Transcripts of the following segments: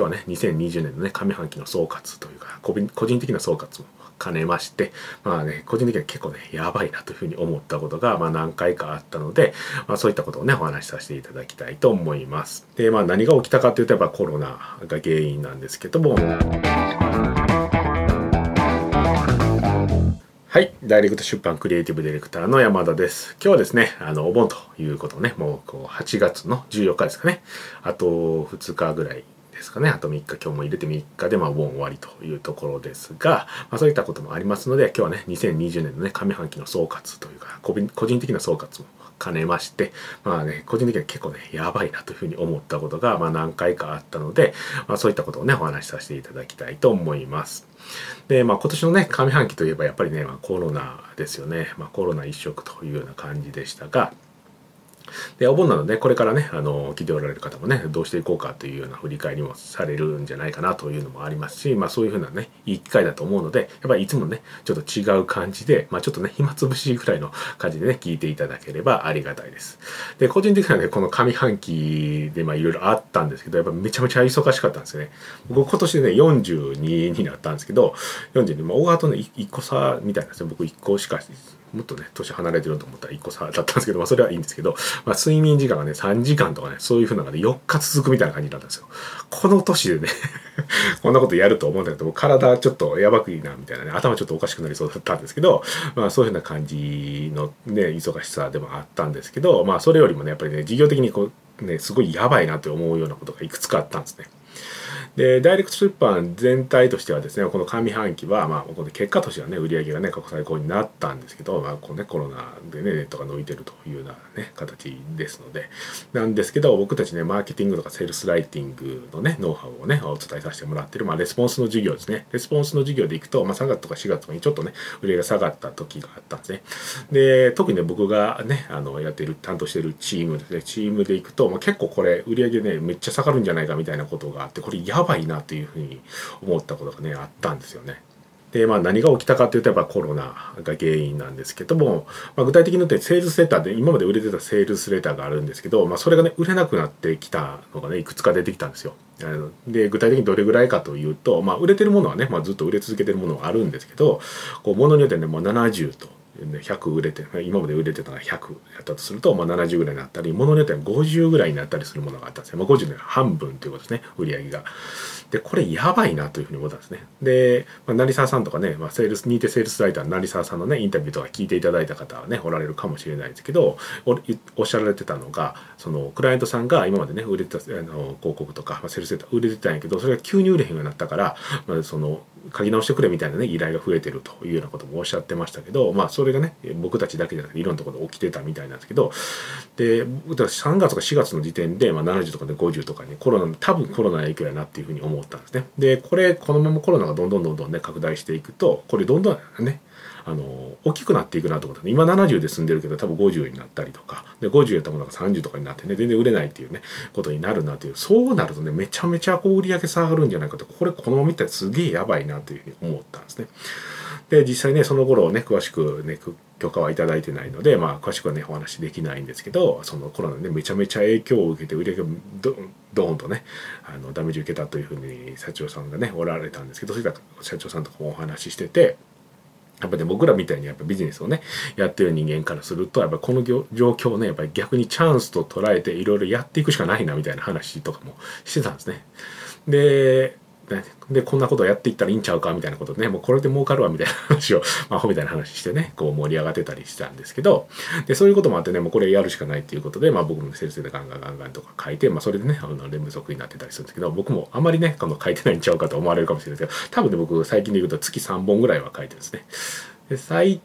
今日はね、2020年のね、上半期の総括というか、個人的な総括も兼ねまして、まあね、個人的には結構ね、やばいなというふうに思ったことが、まあ何回かあったので、まあそういったことをね、お話しさせていただきたいと思います。で、まあ何が起きたかというと、やっぱコロナが原因なんですけども、はい。ダイレクト出版クリエイティブディレクターの山田です。今日はですね、あの、お盆ということね、もうこう8月の14日ですかね。あと2日ぐらいですかね。あと3日、今日も入れて3日で、まあ、お盆終わりというところですが、まあ、そういったこともありますので、今日はね、2020年のね、上半期の総括というか、個人的な総括も兼ねまして、まあね、個人的には結構ね、やばいなというふうに思ったことが、まあ何回かあったので、まあそういったことをね、お話しさせていただきたいと思います。で、まあ今年のね、上半期といえばやっぱりね、まあ、コロナですよね。まあコロナ一色というような感じでしたが、で、お盆なので、これからね、あの、聞いておられる方もね、どうしていこうかというような振り返りもされるんじゃないかなというのもありますし、まあそういうふうなね、いい機会だと思うので、やっぱりいつもね、ちょっと違う感じで、まあちょっとね、暇つぶしぐらいの感じでね、聞いていただければありがたいです。で、個人的にはね、この上半期でまあいろいろあったんですけど、やっぱめちゃめちゃ忙しかったんですよね。僕今年でね、42になったんですけど、42、まあ大川とね、1個差みたいなんですよ。僕1個しかもっとね、年離れてると思ったら1個差だったんですけど、まあそれはいいんですけど、まあ睡眠時間がね、3時間とかね、そういう風なのがね、4日続くみたいな感じだったんですよ。この年でね こんなことやると思うんだけど、体ちょっとやばくいいな、みたいなね、頭ちょっとおかしくなりそうだったんですけど、まあそういう風な感じのね、忙しさでもあったんですけど、まあそれよりもね、やっぱりね、事業的にこう、ね、すごいやばいなって思うようなことがいくつかあったんですね。で、ダイレクト出版全体としてはですね、この上半期は、まあ、この結果としてはね、売り上げがね、過去最高になったんですけど、まあ、こうね、コロナでね、ネットが伸びてるというようなね、形ですので、なんですけど、僕たちね、マーケティングとかセールスライティングのね、ノウハウをね、お伝えさせてもらってる、まあ、レスポンスの授業ですね。レスポンスの授業でいくと、まあ、3月とか4月とかにちょっとね、売り上げが下がった時があったんですね。で、特にね、僕がね、あの、やってる、担当してるチームですね、チームでいくと、まあ、結構これ、売り上げね、めっちゃ下がるんじゃないかみたいなことがあって、これやばいなというふうに思ったことがねあったんですよね。でまあ何が起きたかというとやっぱコロナが原因なんですけども、まあ、具体的に言うとセールスレターで今まで売れてたセールスレターがあるんですけど、まあ、それがね売れなくなってきたのがねいくつか出てきたんですよ。で具体的にどれぐらいかというと、まあ、売れてるものはね、まあ、ずっと売れ続けてるものはあるんですけどこう物によってねもう70と100売れて今まで売れてたのが100やったとすると、まあ、70ぐらいになったり物によっては50ぐらいになったりするものがあったんですね、まあ、50で半分ということですね売り上げが。でこれやばいなというふうに思ったんですね。で、まあ、成沢さんとかね、まあ、セールス認定セールスライターの成沢さんのねインタビューとか聞いていただいた方はねおられるかもしれないですけどおっしゃられてたのがそのクライアントさんが今までね売れてたあの広告とか、まあ、セールスレター売れてたんやけどそれが急に売れへんようになったから、まあ、その書き直してくれみたいなね依頼が増えてるというようなこともおっしゃってましたけどまあそれがね僕たちだけじゃなくていろんなところで起きてたみたいなんですけどで3月か4月の時点で、まあ、70とかで50とかにコロナ多分コロナの影響やなっていうふうに思ったんですね。でこれこのままコロナがどんどんどんどんね拡大していくとこれどんどんねあの大きくなっていくなと思った今70で済んでるけど多分50になったりとかで50やったものが30とかになってね全然売れないっていうねことになるなというそうなるとねめちゃめちゃこう売り上げ下がるんじゃないかとこれこのまま見たらすげえやばいなというふうに思ったんですね。で実際ねその頃ね詳しくね許可はいただいてないので、まあ、詳しくはねお話できないんですけどそのコロナでめちゃめちゃ影響を受けて売り上げどドーンとねあのダメージ受けたというふうに社長さんがねおられたんですけどそういった社長さんとかもお話ししてて。やっぱね、僕らみたいにやっぱビジネスをね、やってる人間からすると、やっぱこの状況をね、やっぱり逆にチャンスと捉えていろいろやっていくしかないなみたいな話とかもしてたんですね。で、で、こんなことやっていったらいいんちゃうかみたいなことでね、もうこれで儲かるわみたいな話を、まあ、アホみたいな話してね、こう盛り上がってたりしたんですけど、で、そういうこともあってね、もうこれやるしかないっていうことで、まあ僕も先生でガンガンガンガンとか書いて、まあそれでね、あの、連続になってたりするんですけど、僕もあんまりね、この書いてないんちゃうかと思われるかもしれないですけど、多分ね、僕最近で言うと月3本ぐらいは書いてるんですね。で最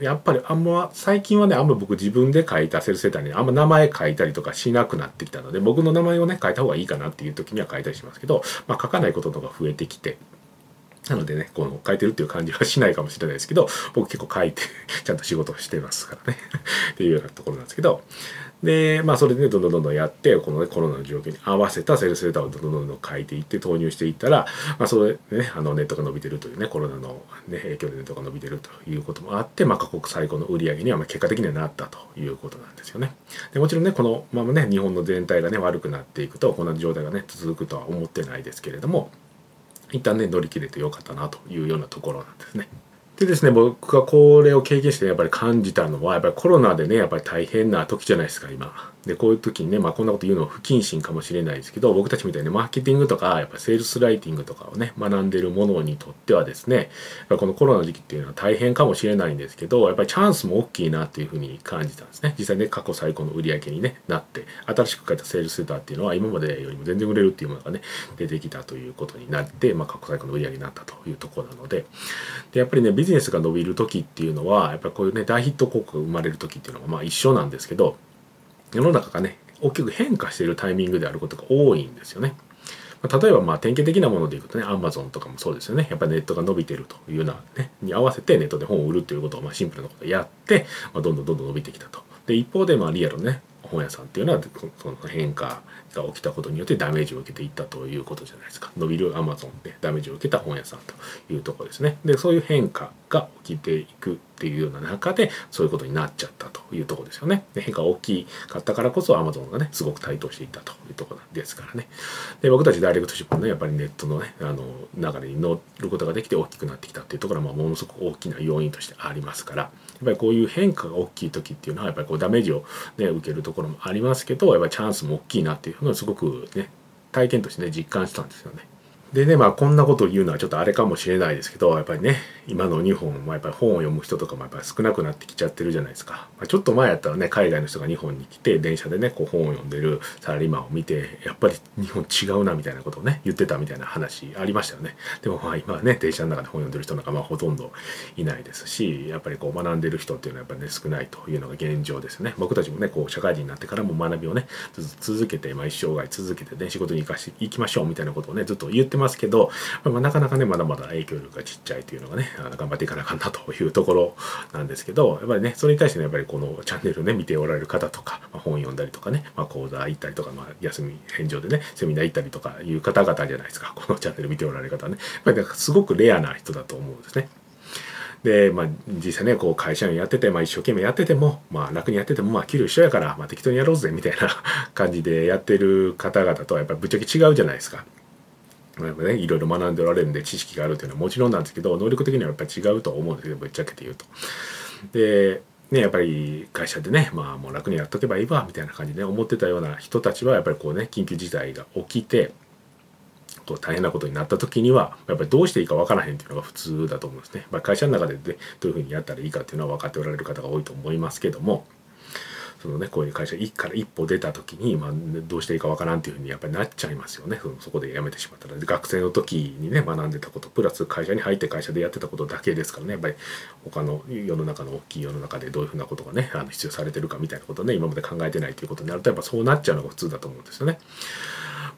やっぱりあんま最近はねあんま僕自分で書いたセルセーターにあんま名前書いたりとかしなくなってきたので僕の名前をね書いた方がいいかなっていう時には書いたりしますけど、まあ、書かないこととか増えてきてなのでね、この書いてるっていう感じはしないかもしれないですけど、僕結構書いて、ちゃんと仕事してますからね。っていうようなところなんですけど、で、まあそれでね、どんどんどんどんやって、このね、コロナの状況に合わせたセールスレターをどんどんどんどん書いていって投入していったら、まあそれでね、あのネットが伸びてるというね、コロナの、ね、影響でネットが伸びてるということもあって、まあ過去最高の売り上げにはまあ結果的にはなったということなんですよね。でもちろんね、このままね、日本の全体がね、悪くなっていくと、こんな状態がね、続くとは思ってないですけれども、一旦ね乗り切れてよかったなというようなところなんですね。でですね僕がこれを経験してやっぱり感じたのはやっぱりコロナでねやっぱり大変な時じゃないですか今。でこういう時にね、まあ、こんなこと言うのは不謹慎かもしれないですけど僕たちみたいにマーケティングとかやっぱセールスライティングとかをね学んでるものにとってはですねこのコロナの時期っていうのは大変かもしれないんですけどやっぱりチャンスも大きいなっていうふうに感じたんですね。実際ね過去最高の売り上げに、ね、なって新しく書いたセールスレターっていうのは今までよりも全然売れるっていうものがね出てきたということになって、まあ、過去最高の売り上げになったというところなので。でやっぱりねビジネスが伸びる時っていうのはやっぱりこういうね大ヒット効果が生まれる時っていうのはまあ一緒なんですけど世の中がね大きく変化しているタイミングであることが多いんですよね。例えばまあ典型的なものでいくとね、アマゾンとかもそうですよね。やっぱりネットが伸びてるというようなね、に合わせてネットで本を売るということをまあシンプルなことをやって、まあ、どんどんどんどん伸びてきたと。で、一方でまあリアルのね、本屋さんっていうのはその変化が起きたことによってダメージを受けていったということじゃないですか。伸びるアマゾンでダメージを受けた本屋さんというところですね。でそういう変化が起きていくっていうような中でそういうことになっちゃったというところですよね。で変化が大きかったからこそアマゾンがねすごく台頭していったというところですからね。で僕たちダイレクトシップもねやっぱりネットのねあの流れに乗ることができて大きくなってきたっていうところは、まあ、ものすごく大きな要因としてありますから。やっぱりこういう変化が大きい時っていうのはやっぱりこうダメージを、ね、受けるところもありますけどやっぱりチャンスも大きいなっていうのはすごくね体験としてね実感したんですよね。でねまあこんなことを言うのはちょっとあれかもしれないですけどやっぱりね今の日本もやっぱり本を読む人とかもやっぱり少なくなってきちゃってるじゃないですか、まあ、ちょっと前やったらね海外の人が日本に来て電車でねこう本を読んでるサラリーマンを見てやっぱり日本違うなみたいなことをね言ってたみたいな話ありましたよね。でもまあ今はね電車の中で本を読んでる人なんかまあほとんどいないですしやっぱりこう学んでる人っていうのはやっぱりね少ないというのが現状ですよね。僕たちもねこう社会人になってからも学びをねずっと続けて、まあ、一生涯続けてね仕事に生かしていきましょうみたいなことをねずっと言ってますますけど、まあ、なかなかねまだまだ影響力がちっちゃいというのがねあの頑張っていかなあかんなというところなんですけどやっぱりねそれに対してねやっぱりこのチャンネルをね見ておられる方とか、まあ、本読んだりとかね、まあ、講座行ったりとか、まあ、休み返上でねセミナー行ったりとかいう方々じゃないですかこのチャンネル見ておられる方ねやっぱりすごくレアな人だと思うんですね。で、まあ、実際ね、こう会社員やってて、まあ、一生懸命やってても、まあ、楽にやってても、まあ、給料一緒やから、まあ、適当にやろうぜ、みたいな感じでやってる方々とは、やっぱりぶっちゃけ違うじゃないですか。やっぱね、いろいろ学んでおられるんで知識があるっていうのはもちろんなんですけど能力的にはやっぱり違うと思うんですけどぶっちゃけて言うと。でね、やっぱり会社でね、まあもう楽にやっとけばいいわみたいな感じで、ね、思ってたような人たちはやっぱりこうね緊急事態が起きてこう大変なことになった時にはやっぱりどうしていいか分からへんっていうのが普通だと思うんですね。まあ、会社の中で、ね、どういうふうにやったらいいかっていうのは分かっておられる方が多いと思いますけどもそのねこういう会社から一歩出た時に、まあ、どうしていいかわからんっていうふうにやっぱりなっちゃいますよねそのそこで辞めてしまったら学生の時にね学んでたことプラス会社に入って会社でやってたことだけですからねやっぱり他の世の中の大きい世の中でどういうふうなことがねあの必要されてるかみたいなことね今まで考えてないということになるとやっぱそうなっちゃうのが普通だと思うんですよね。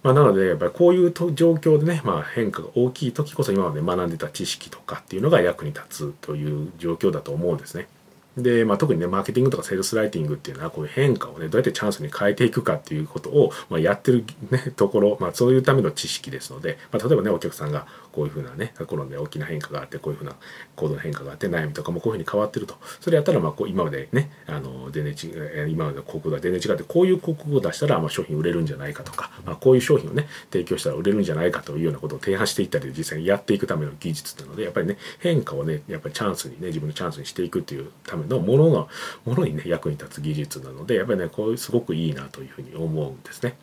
まあ、なのでやっぱりこういう状況でね、まあ、変化が大きい時こそ今まで学んでた知識とかっていうのが役に立つという状況だと思うんですね。で、まあ、特にね、マーケティングとかセールスライティングっていうのは、こういう変化をね、どうやってチャンスに変えていくかっていうことを、まあ、やってる、ね、ところ、まあ、そういうための知識ですので、まあ、例えばね、お客さんがこういうふうなね、コロナで大きな変化があって、こういうふうな行動の変化があって、悩みとかもこういうふうに変わってると。それやったら、まあ、こう今までね、あの、全然違う、今までの広告が全然違って、こういう広告を出したら、まあ、商品売れるんじゃないかとか、まあ、こういう商品をね、提供したら売れるんじゃないかというようなことを提案していったり、実際にやっていくための技術なので、やっぱりね、変化をね、やっぱりチャンスにね、自分のチャンスにしていくっていうためのものの、ものにね、役に立つ技術なので、やっぱりね、こういうすごくいいなというふうに思うんですね。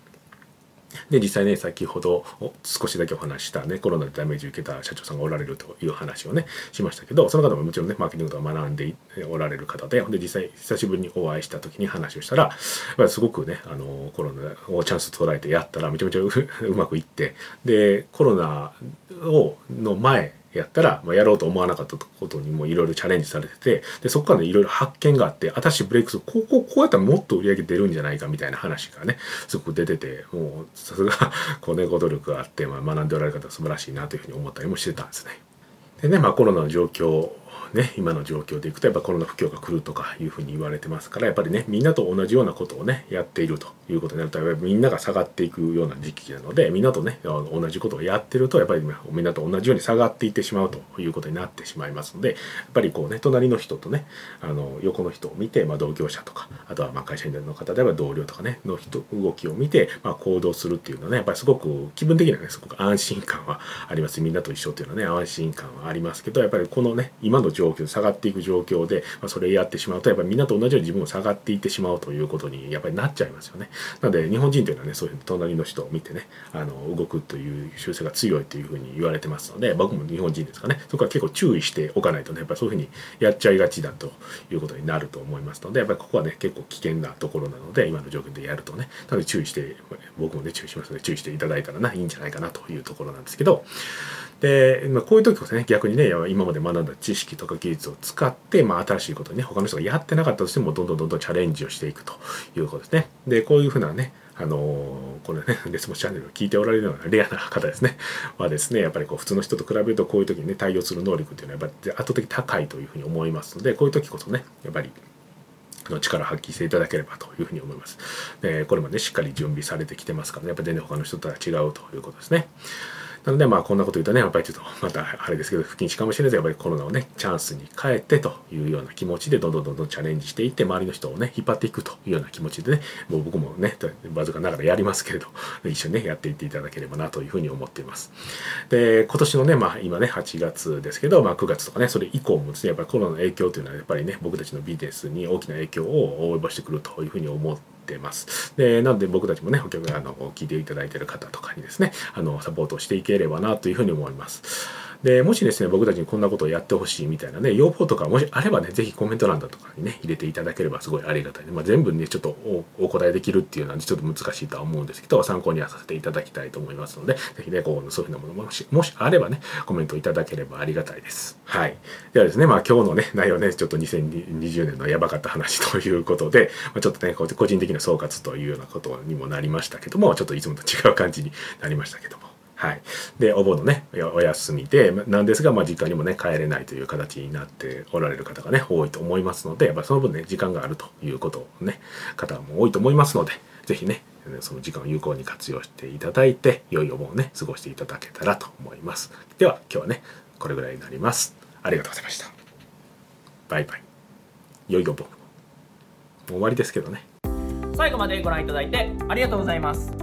で実際ね先ほど少しだけお話したねコロナでダメージ受けた社長さんがおられるという話をねしましたけどその方ももちろんねマーケティングとか学んでおられる方でほんで実際久しぶりにお会いした時に話をしたらやっすごくねあのコロナをチャンス捉えてやったらめちゃめちゃうまくいってでコロナをの前やったら、まあ、やろうと思わなかったことにもいろいろチャレンジされててでそこからいろいろ発見があって私ブレイクスこうこうこうやったらもっと売り上げ出るんじゃないかみたいな話がねすごく出ててもうさすがこうねご努力があって、まあ、学んでおられる方は素晴らしいなというふうに思ったりもしてたんですね。でねまあコロナの状況ね、今の状況でいくとやっぱコロナ不況が来るとかいうふうに言われてますからやっぱりねみんなと同じようなことをねやっているということになるとやっぱりみんなが下がっていくような時期なのでみんなとね同じことをやってるとやっぱりみんなと同じように下がっていってしまうということになってしまいますのでやっぱりこうね隣の人とねあの横の人を見て、まあ、同業者とかあとはまあ会社員の方であれば同僚とかねの人動きを見て、まあ、行動するっていうのはねやっぱりすごく気分的にはねすごく安心感はあります。みんなと一緒っていうのはね安心感はありますけどやっぱりこのね今の状状況下がっていく状況で、まあ、それやってしまうとやっぱりみんなと同じように自分も下がっていってしまうということにやっぱりなっちゃいますよね。なので日本人というのはねそういう隣の人を見てねあの動くという習性が強いというふうに言われてますので僕も日本人ですかねそこは結構注意しておかないとねやっぱりそういうふうにやっちゃいがちだということになると思いますのでやっぱりここはね結構危険なところなので今の状況でやるとねなので注意して僕もね注意しますので注意していただいたらないいんじゃないかなというところなんですけどで、まあ、こういう時こそね逆にね今まで学んだ知識とか技術を使って、まあ、新しいことにね他の人がやってなかったとしてもどんどんどんどんチャレンジをしていくということですねでこういうふうなねあのこれね、レスポンチャンネルを聞いておられるようなレアな方ですね、はですね、やっぱりこう普通の人と比べるとこういう時にね、対応する能力っていうのはやっぱり圧倒的に高いというふうに思いますので、こういう時こそね、やっぱりの力を発揮していただければというふうに思います。でこれもね、しっかり準備されてきてますからね、やっぱり全然他の人とは違うということですね。なのでまあこんなこと言うとねやっぱりちょっとまたあれですけど不謹慎かもしれないですやっぱりコロナをねチャンスに変えてというような気持ちでどんどんどんどんチャレンジしていって周りの人をね引っ張っていくというような気持ちでねもう僕もねわずかながらやりますけれど 一緒にねやっていっていただければなというふうに思っています。で今年のねまあ今ね8月ですけどまあ9月とかねそれ以降もですねやっぱりコロナの影響というのはやっぱりね僕たちのビジネスに大きな影響を及ぼしてくるというふうに思ってってます。で、なので僕たちもね、お客あの聞いていただいてる方とかにですね、あのサポートしていければなというふうに思います。で、もしですね、僕たちにこんなことをやってほしいみたいなね、要望とかもしあればね、ぜひコメント欄だとかにね、入れていただければすごいありがたいね。まあ、全部ね、ちょっとお答えできるっていうのはちょっと難しいとは思うんですけど、参考にはさせていただきたいと思いますので、ぜひね、こう、そういうふうなものもし、もしあればね、コメントいただければありがたいです。はい。ではですね、まあ今日のね、内容ね、ちょっと2020年のやばかった話ということで、まあ、ちょっとね、個人的な総括というようなことにもなりましたけども、ちょっといつもと違う感じになりましたけども。はい。で、お盆のね、お休みで、なんですが、まあ、実家にもね、帰れないという形になっておられる方がね、多いと思いますので、やっぱその分ね、時間があるということをね、方も多いと思いますので、是非ね、その時間を有効に活用していただいて、良いお盆をね、過ごしていただけたらと思います。では、今日はね、これぐらいになります。ありがとうございました。バイバイ。良いお盆。もう終わりですけどね。最後までご覧いただいてありがとうございます。